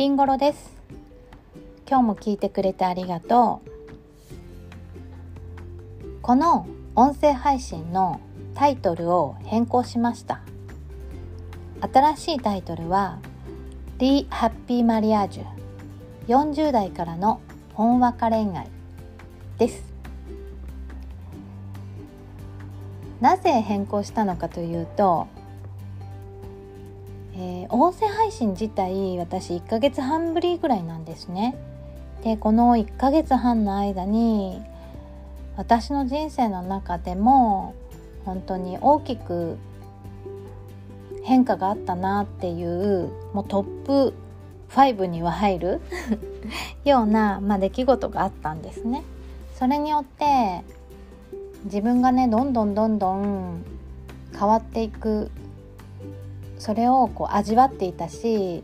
りんごろです。今日も聞いてくれてありがとう。この音声配信のタイトルを変更しました。新しいタイトルは「リハッピーマリアージュ。40代からのほんわか恋愛」です。なぜ変更したのかというと、えー、音声配信自体私1ヶ月半ぶりぐらいなんですね。でこの1ヶ月半の間に私の人生の中でも本当に大きく変化があったなっていうもうトップ5には入る ような、まあ、出来事があったんですね。それによって自分がねどんどんどんどん変わっていくそれをこう味わっていたし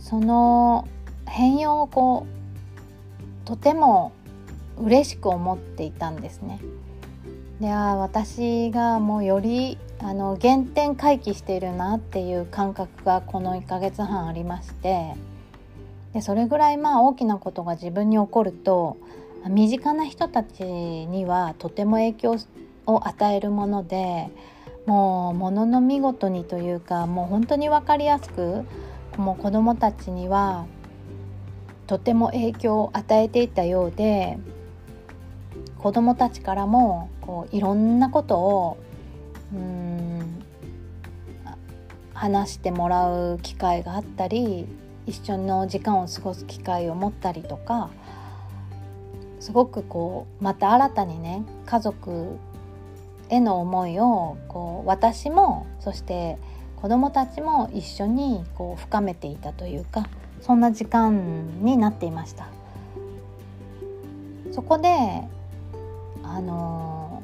その変容をこうとても嬉しく思っていたんですね。では私がもうよりあの原点回帰しているなっていう感覚がこの1ヶ月半ありましてでそれぐらいまあ大きなことが自分に起こると身近な人たちにはとても影響を与えるものでもうものの見事にというかもう本当に分かりやすくもう子どもたちにはとても影響を与えていたようで子どもたちからもこういろんなことをうん話してもらう機会があったり一緒の時間を過ごす機会を持ったりとかすごくこうまた新たにね家族への思いをこう私もそして子どもたちも一緒にこう深めていたというかそんな時間になっていました。そこであの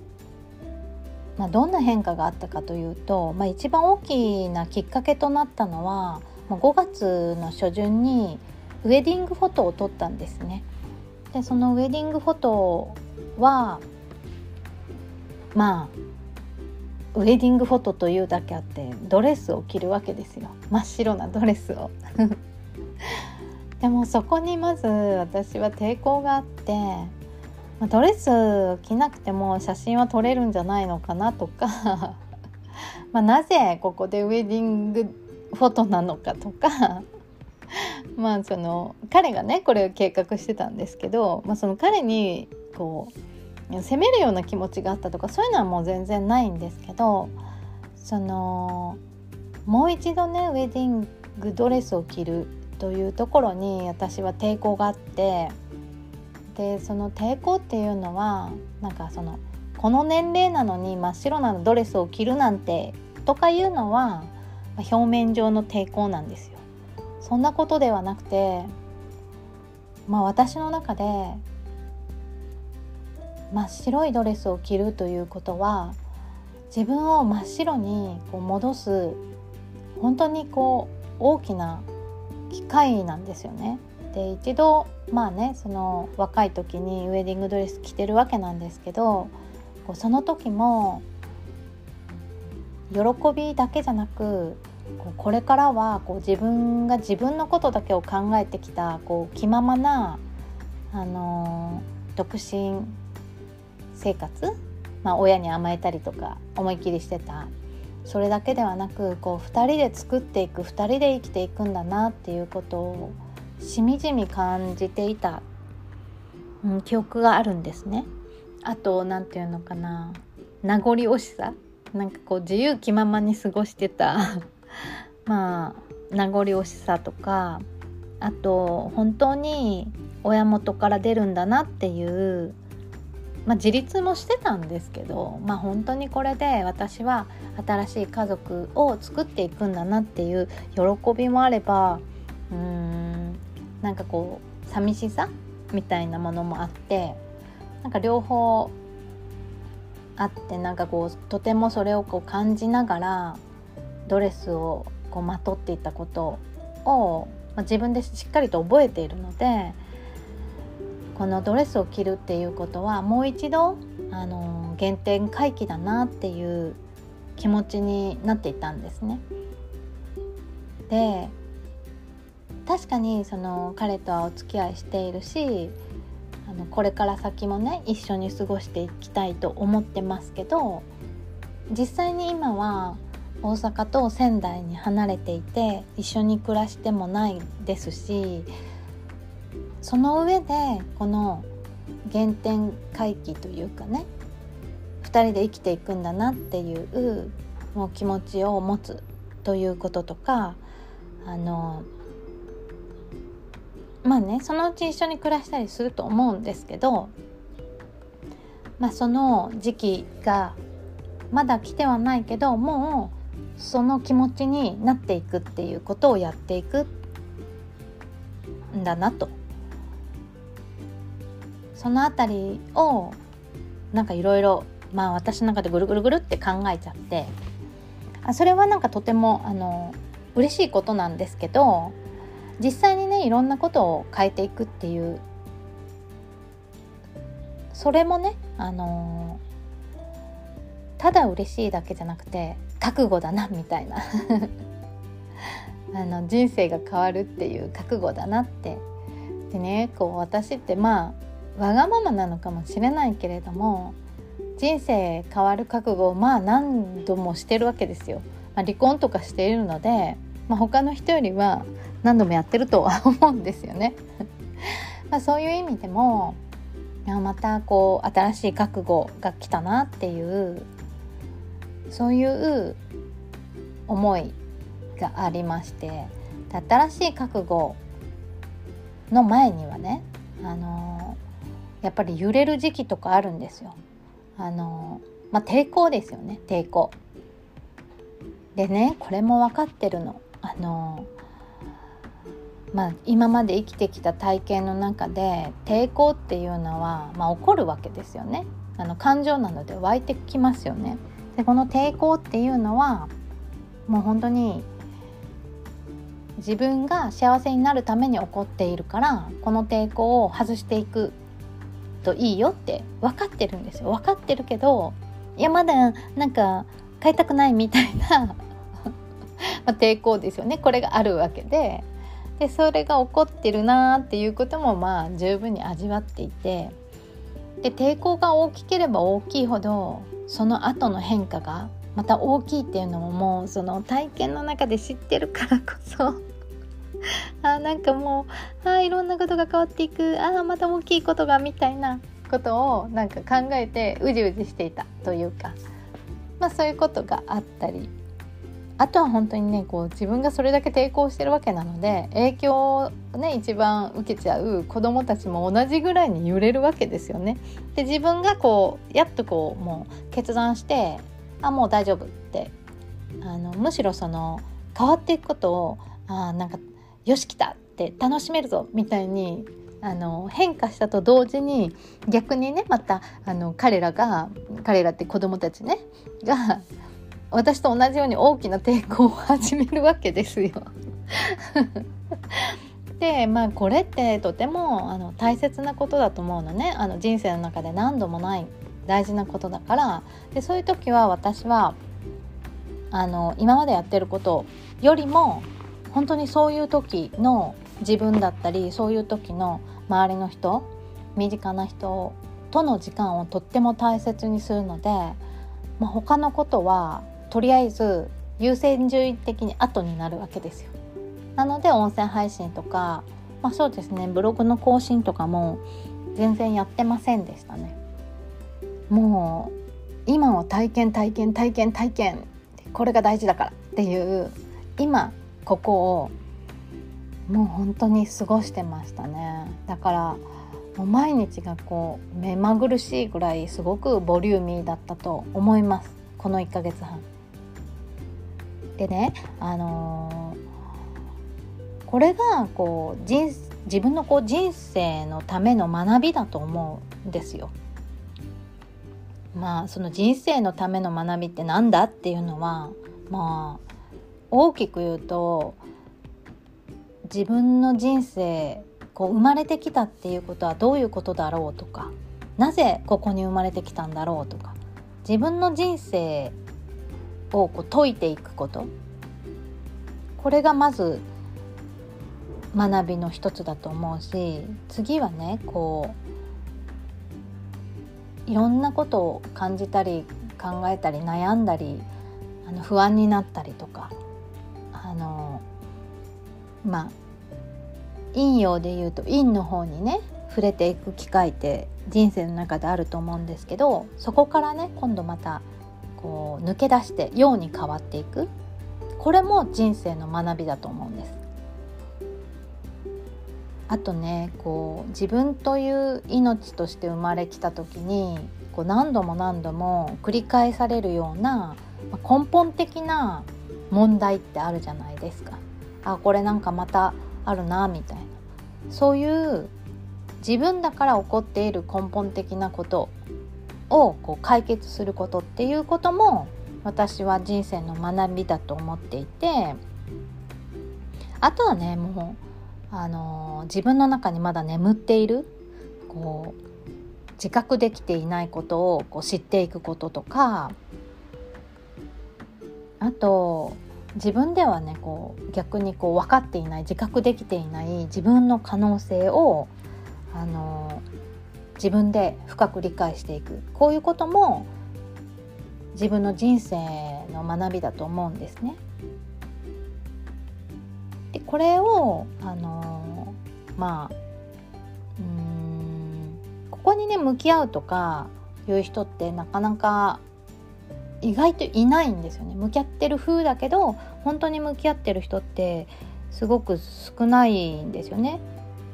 まあ、どんな変化があったかというと、まあ、一番大きなきっかけとなったのは、5月の初旬にウェディングフォトを撮ったんですね。でそのウェディングフォトはまあウェディングフォトというだけあってドレスを着るわけですよ。真っ白なドレスを。でもそこにまず私は抵抗があってまドレス着なくても写真は撮れるんじゃないのかなとか。まなぜここでウェディングフォトなのかとか。まあその彼がねこれを計画してたんですけど、まあ、その彼にこう責めるような気持ちがあったとかそういうのはもう全然ないんですけどそのもう一度ねウェディングドレスを着るというところに私は抵抗があってでその抵抗っていうのはなんかそのこの年齢なのに真っ白なドレスを着るなんてとかいうのは表面上の抵抗なんですよ。そんなことではなくてまあ私の中で真っ白いドレスを着るということは自分を真っ白にこう戻す本当にこう大きな機会なんですよね。で一度まあねその若い時にウェディングドレス着てるわけなんですけどこうその時も喜びだけじゃなくこうこれからはこう自分が自分のことだけを考えてきたこう気ままな、あのー、独身生活、まあ、親に甘えたりとか思いっきりしてた。それだけではなくこう2人で作っていく2人で生きていくんだなっていうことをしみじみ感じていた、うん、記憶があるんですね。あと何て言うのかな名残惜しさ。なんかこう自由気ままに過ごしてた。まあ名残惜しさとかあと本当に親元から出るんだなっていうまあ、自立もしてたんですけど、まあ、本当にこれで私は新しい家族を作っていくんだなっていう喜びもあればうーんなんかこう寂しさみたいなものもあってなんか両方あってなんかこうとてもそれをこう感じながらドレスをこうまとっていたことを、まあ、自分でしっかりと覚えているのでこのドレスを着るっていうことはもう一度あの原点回帰だなっていう気持ちになっていたんですね。で確かにその彼とはお付き合いしているしあのこれから先もね一緒に過ごしていきたいと思ってますけど実際に今は大阪と仙台に離れていて一緒に暮らしてもないですしその上でこの原点回帰というかね2人で生きていくんだなっていうもう気持ちを持つということとかあのまあねそのうち一緒に暮らしたりすると思うんですけど、まあ、その時期がまだ来てはないけどもうその気持ちになっていくっていうことをやっていくんだなと。その辺りをなんかいろいろまあ私の中でぐるぐるぐるって考えちゃってあそれはなんかとてもあの嬉しいことなんですけど実際にねいろんなことを変えていくっていうそれもねあのただ嬉しいだけじゃなくて覚悟だなみたいな。あの人生が変わるっていう覚悟だなって。でねこう私ってまあわがままなのかもしれないけれども人生変わる覚悟をまあ何度もしてるわけですよ。まあ、離婚とかしているので、まあ、他の人よりは何度もやってるとは 思うんですよね。まあそういう意味でもまたこう新しい覚悟が来たなっていうそういう思いがありまして新しい覚悟の前にはねあのやっぱり揺れる時期とかあるんですよ。あのまあ、抵抗ですよね抵抗。でねこれも分かってるの。あのまあ、今まで生きてきた体験の中で抵抗っていうのは、まあ、起こるわけですよねあの感情なので湧いてきますよねでこの抵抗っていうのはもう本当に自分が幸せになるために起こっているからこの抵抗を外していくといいよって分かってるんですよ。分かってるけどいやまだなんか変えたくないみたいな ま抵抗ですよね。これがあるわけで。でそれが起こってるなっていうこともまあ十分に味わっていて。で抵抗が大きければ大きいほどその後の変化がまた大きいっていうのももうその体験の中で知ってるからこそ あなんかもうあいろんなことが変わっていく。あまた大きいことがみたいなことをなんか考えてうじうじしていたというか、まあ、そういうことがあったり。あとは本当にねこう自分がそれだけ抵抗してるわけなので影響をね一番受けちゃう子どもたちも同じぐらいに揺れるわけですよね。で自分がこうやっとこうもう決断してあもう大丈夫ってあのむしろその変わっていくことをあなんかよし来たって楽しめるぞみたいにあの変化したと同時に逆にねまたあの彼らが彼らって子供たちねが私と同じように大きな抵抗を始めるわけですよ。でまあこれってとてもあの大切なことだと思うのねあの人生の中で何度もない大事なことだからでそういう時は私はあの今までやってることよりも本当にそういう時の自分だったりそういう時の周りの人身近な人との時間をとっても大切にするので、まあ、他のことはとりあえず優先順位的に後になるわけですよ。なので音声配信とか、まあ、そうですねブログの更新とかも全然やってませんでしたね。もう今は体験体験体験体験これが大事だからっていう今ここをもう本当に過ごしてましたねだからもう毎日がこう目まぐるしいぐらいすごくボリューミーだったと思いますこの1ヶ月半。でね、あのー、これがこう人自分のこう人生のための学びだと思うんですよ。まあその人生のための学びって何だっていうのはまあ大きく言うと自分の人生こう生まれてきたっていうことはどういうことだろうとかなぜここに生まれてきたんだろうとか自分の人生をこう解いていくこと。これがまず学びの一つだと思うし次はねこういろんなことを感じたり考えたり悩んだりあの不安になったりとかのまあ陰陽で言うと陰の方にね触れていく機会って人生の中であると思うんですけどそこからね今度またこう抜け出して陽に変わっていくこれも人生の学びだと思うんです。あとねこう自分という命として生まれきた時にこう何度も何度も繰り返されるような根本的な問題ってあるじゃないですか。あこれなんかまたあるなみたいなそういう自分だから起こっている根本的なことをこう解決することっていうことも私は人生の学びだと思っていてあとはねもう、あのー、自分の中にまだ眠っているこう自覚できていないことをこう知っていくこととかあと自分ではねこう逆にこう分かっていない自覚できていない自分の可能性をあの自分で深く理解していくこういうことも自分の人生の学びだと思うんですね。でこれをあのまあうんここにね向き合うとかいう人ってなかなか意外といないんですよね向き合ってる風だけど本当に向き合ってる人ってすごく少ないんですよね。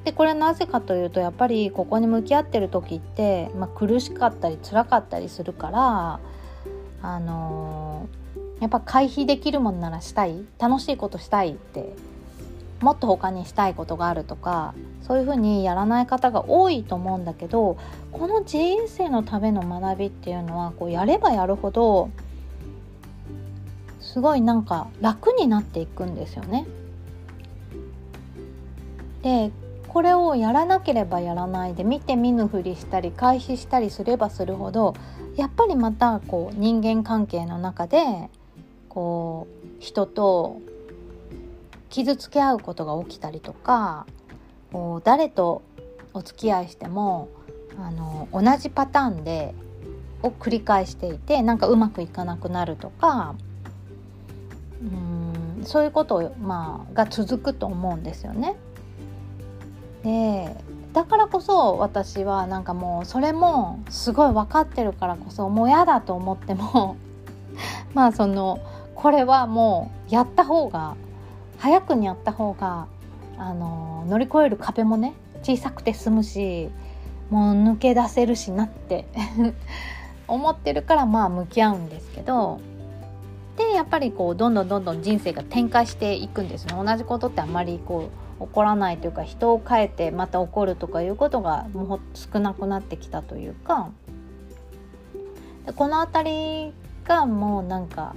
でこれなぜかというとやっぱりここに向き合ってる時って、まあ、苦しかったり辛かったりするからあのー、やっぱ回避できるもんならしたい楽しいことしたいってもっと他にしたいことがあるとかそういうふうにやらない方が多いと思うんだけどこの人生のための学びっていうのはこうやればやるほどすごいなんか楽になっていくんですよね。でこれをやらなければやらないで見て見ぬふりしたり回避したりすればするほどやっぱりまたこう人間関係の中でこう人と傷つけ合うことが起きたりとかこう誰とお付き合いしてもあの同じパターンでを繰り返していてなんかうまくいかなくなるとかうんそういうことを、まあ、が続くと思うんですよね。でだからこそ私はなんかもうそれもすごい分かってるからこそもう嫌だと思っても まあそのこれはもうやった方が早くにやった方があの乗り越える壁もね小さくて済むしもう抜け出せるしなって 思ってるからまあ向き合うんですけどでやっぱりこうどんどんどんどん人生が展開していくんですね。同じことってあんまりこう起こらないというか人を変えてまた起こるとかいうことがもう少なくなってきたというかでこの辺りがもうなんか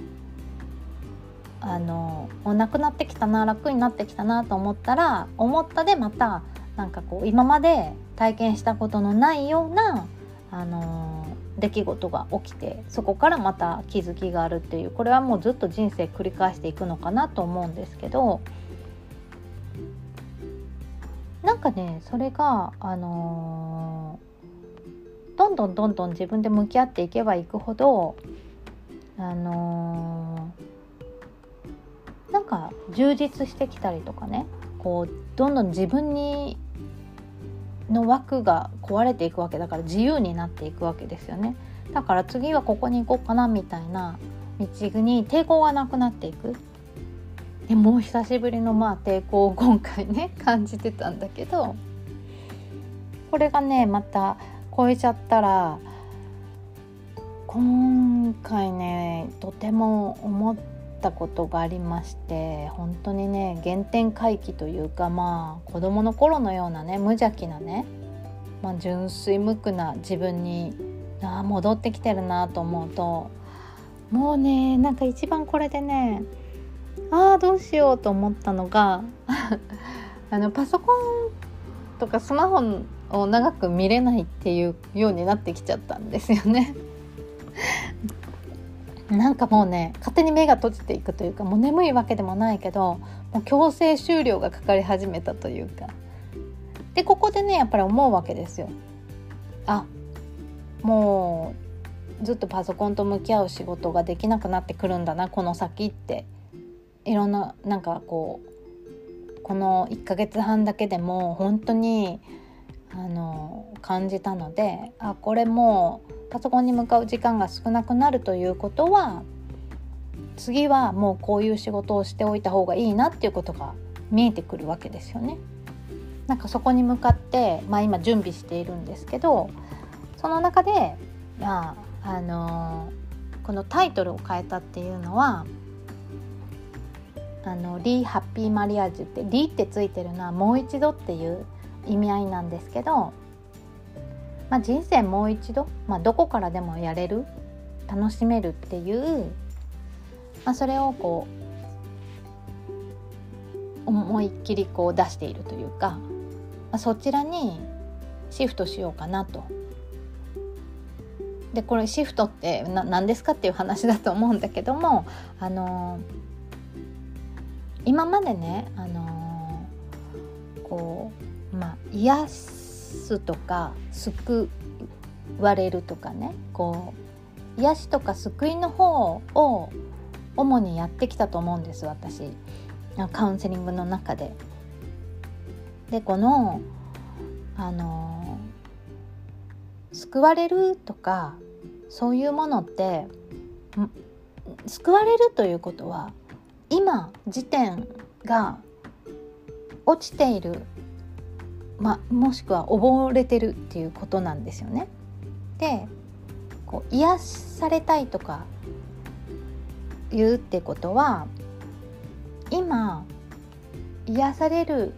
あのなくなってきたな楽になってきたなと思ったら思ったでまたなんかこう今まで体験したことのないようなあの出来事が起きてそこからまた気づきがあるっていうこれはもうずっと人生繰り返していくのかなと思うんですけどなんかねそれがあの、どんどんどんどん自分で向き合っていけばいくほどあのー、なんか充実してきたりとかねこうどんどん自分にの枠が壊れていくわけだから自由になっていくわけですよね。だから次はここに行こうかなみたいな道に抵抗がなくなっていく。でもう久しぶりのまあ抵抗を今回ね 感じてたんだけどこれがねまた超えちゃったら今回ねとても思ってったことがありまして本当にね原点回帰というかまあ子どもの頃のようなね無邪気なね、まあ、純粋無垢な自分にあ戻ってきてるなと思うともうねなんか一番これでねああどうしようと思ったのが あのパソコンとかスマホを長く見れないっていうようになってきちゃったんですよね。なんかもうね勝手に目が閉じていくというかもう眠いわけでもないけどもう強制終了がかかり始めたというかでここでねやっぱり思うわけですよ。あもうずっとパソコンと向き合う仕事ができなくなってくるんだなこの先っていろんななんかこうこの1ヶ月半だけでも本当にあの感じたのであこれもうパソコンに向かう時間が少なくなるということは次はもうこういう仕事をしておいた方がいいなっていうことが見えてくるわけですよね。なんかそこに向かって、まあ、今準備しているんですけどその中で、まああのー、このタイトルを変えたっていうのは「あのリー・ハッピー・マリアージュ」って「リー」ってついてるのは「もう一度」っていう意味合いなんですけどまあ、人生もう一度、まあ、どこからでもやれる楽しめるっていう、まあ、それをこう思いっきりこう出しているというか、まあ、そちらにシフトしようかなと。でこれシフトって何ですかっていう話だと思うんだけどもあの今までねあのこうまあ癒すとか救われるとかねこう癒しとか救いの方を主にやってきたと思うんです私カウンセリングの中で。でこのあの救われるとかそういうものって救われるということは今時点が落ちているまもしくは溺れてるっていうことなんですよね。でこう癒されたいとか言うってことは今癒される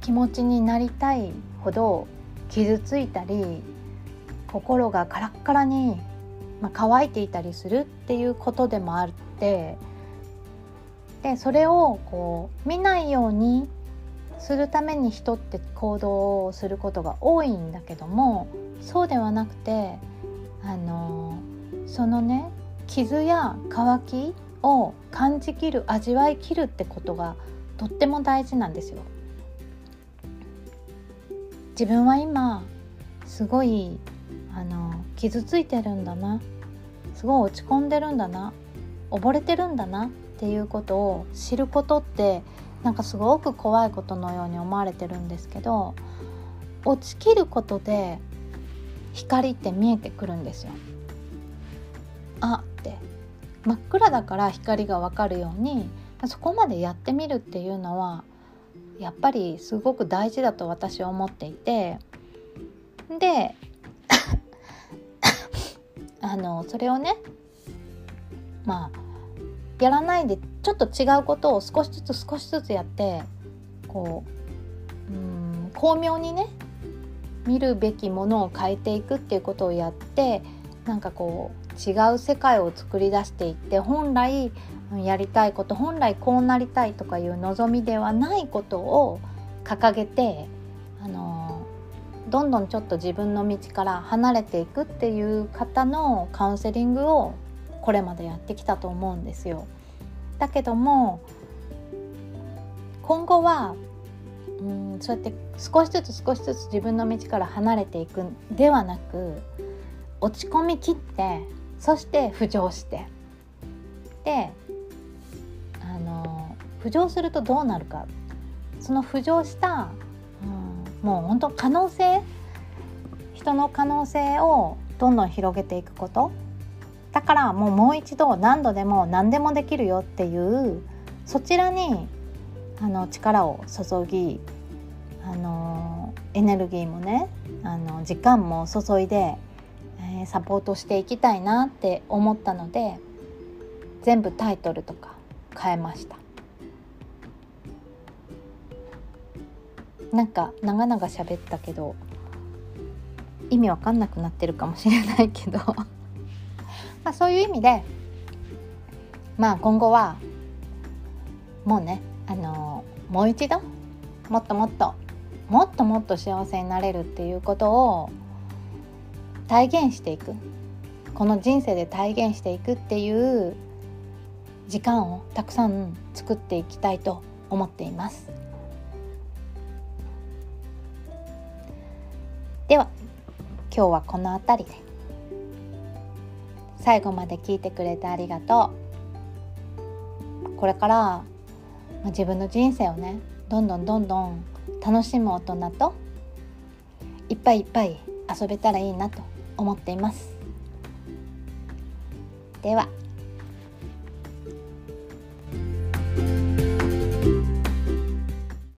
気持ちになりたいほど傷ついたり心がカラッカラに、まあ、乾いていたりするっていうことでもあってでそれをこう見ないようにするために人って行動をすることが多いんだけどもそうではなくてあのそのね傷や乾きを感じきる味わいきるってことがとっても大事なんですよ。自分は今すごいあの傷ついてるんだなすごい落ち込んでるんだな溺れてるんだなっていうことを知ることってなんかすごく怖いことのように思われてるんですけど落ちきることで光って見えてくるんですよ。あって真っ暗だから光がわかるようにそこまでやってみるっていうのはやっぱりすごく大事だと私は思っていてで あのそれをねまあやらないでちょっと違うことを少しずつ少しずつやってこううん巧妙にね見るべきものを変えていくっていうことをやってなんかこう違う世界を作り出していって本来やりたいこと本来こうなりたいとかいう望みではないことを掲げてあのどんどんちょっと自分の道から離れていくっていう方のカウンセリングをこれまでやってきたと思うんですよ。だけども今後はうんそうやって少しずつ少しずつ自分の道から離れていくではなく落ち込みきってそして浮上して。であの浮上するとどうなるか。その浮上した、うん、もう本当可能性人の可能性をどんどん広げていくこと。だからもうもう一度何度でも何でもできるよっていうそちらにあの力を注ぎあのエネルギーもねあの時間も注いで、えー、サポートしていきたいなって思ったので全部タイトルとか変えました。なんか長々喋ったけど意味わかんなくなってるかもしれないけど。まあ、そういう意味でまあ今後はもうねあのもう一度もっともっともっともっと幸せになれるっていうことを体現していく。この人生で体現していくっていう時間をたくさん作っていきたいと思っています。では今日はこの辺りで。最後まで聞いてくれてありがとう。これから自分の人生をねどんどんどんどん楽しむ大人といっぱいいっぱい遊べたらいいなと思っています。では。